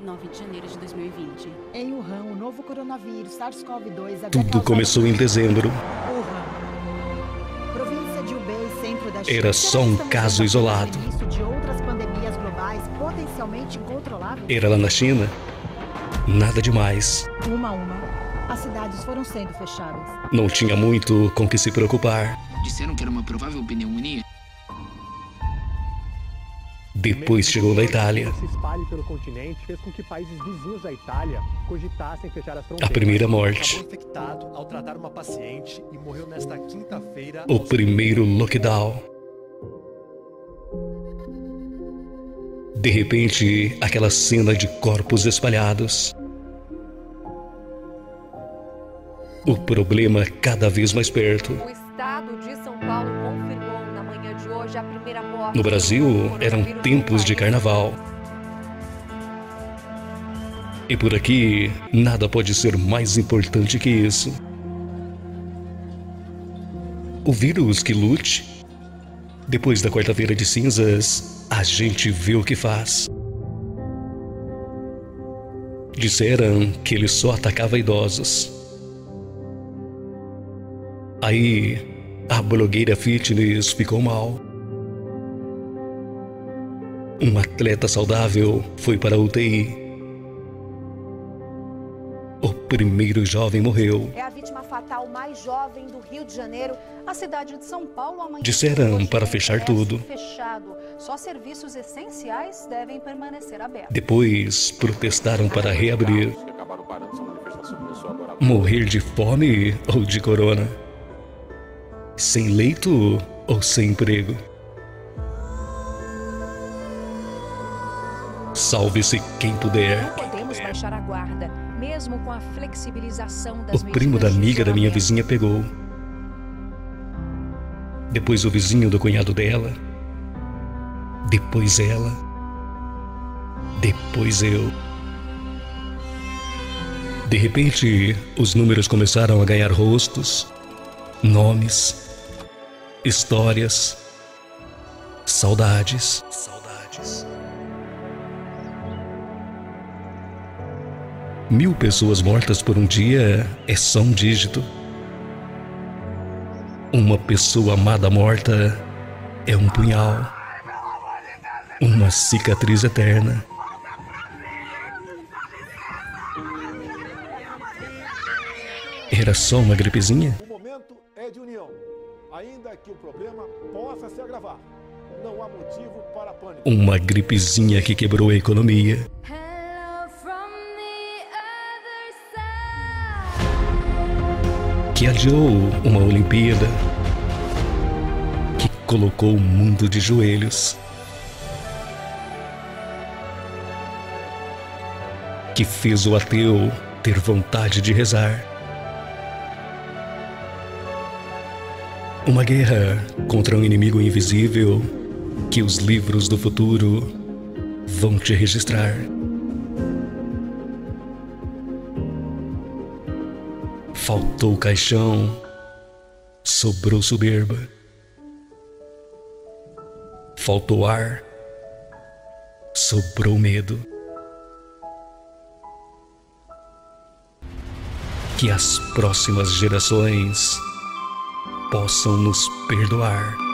9 de janeiro de 2020. Em Wuhan, o novo coronavírus SARS-CoV-2 havia Tudo causado começou em dezembro. Wuhan. Província de Hubei, centro da China. Era só um caso isolado. de outras pandemias globais potencialmente incontroláveis. Era lá na China? Nada demais. Uma a uma, as cidades foram sendo fechadas. Não tinha muito com que se preocupar. Disseram que era uma provável pneumonia. Países vizinhos da Itália. A primeira morte. O primeiro lockdown. De repente, aquela cena de corpos espalhados. O problema cada vez mais perto. O estado de No Brasil, eram tempos de carnaval. E por aqui, nada pode ser mais importante que isso. O vírus que lute. Depois da quarta-feira de cinzas, a gente vê o que faz. Disseram que ele só atacava idosos. Aí, a blogueira fitness ficou mal. Um atleta saudável foi para a UTI. O primeiro jovem morreu. É a vítima fatal mais jovem do Rio de Janeiro. A cidade de São Paulo amanhã. Disseram para fechar tudo. Fechado. Só serviços essenciais devem permanecer abertos. Depois protestaram para reabrir. Morrer de fome ou de corona? Sem leito ou sem emprego? Salve-se quem puder. Não podemos baixar a guarda, mesmo com a flexibilização O das primo da amiga da minha vizinha pegou. Depois o vizinho do cunhado dela. Depois ela. Depois eu. De repente, os números começaram a ganhar rostos, nomes, histórias, saudades. Saudades. Mil pessoas mortas por um dia é só um dígito. Uma pessoa amada morta é um punhal. Uma cicatriz eterna. Era só uma gripezinha? O momento é de união. Ainda que o problema possa se agravar, não há motivo para pânico. Uma gripezinha que quebrou a economia. Que adiou uma Olimpíada. Que colocou o mundo de joelhos. Que fez o ateu ter vontade de rezar. Uma guerra contra um inimigo invisível que os livros do futuro vão te registrar. Faltou caixão, sobrou soberba. Faltou ar, sobrou medo. Que as próximas gerações possam nos perdoar.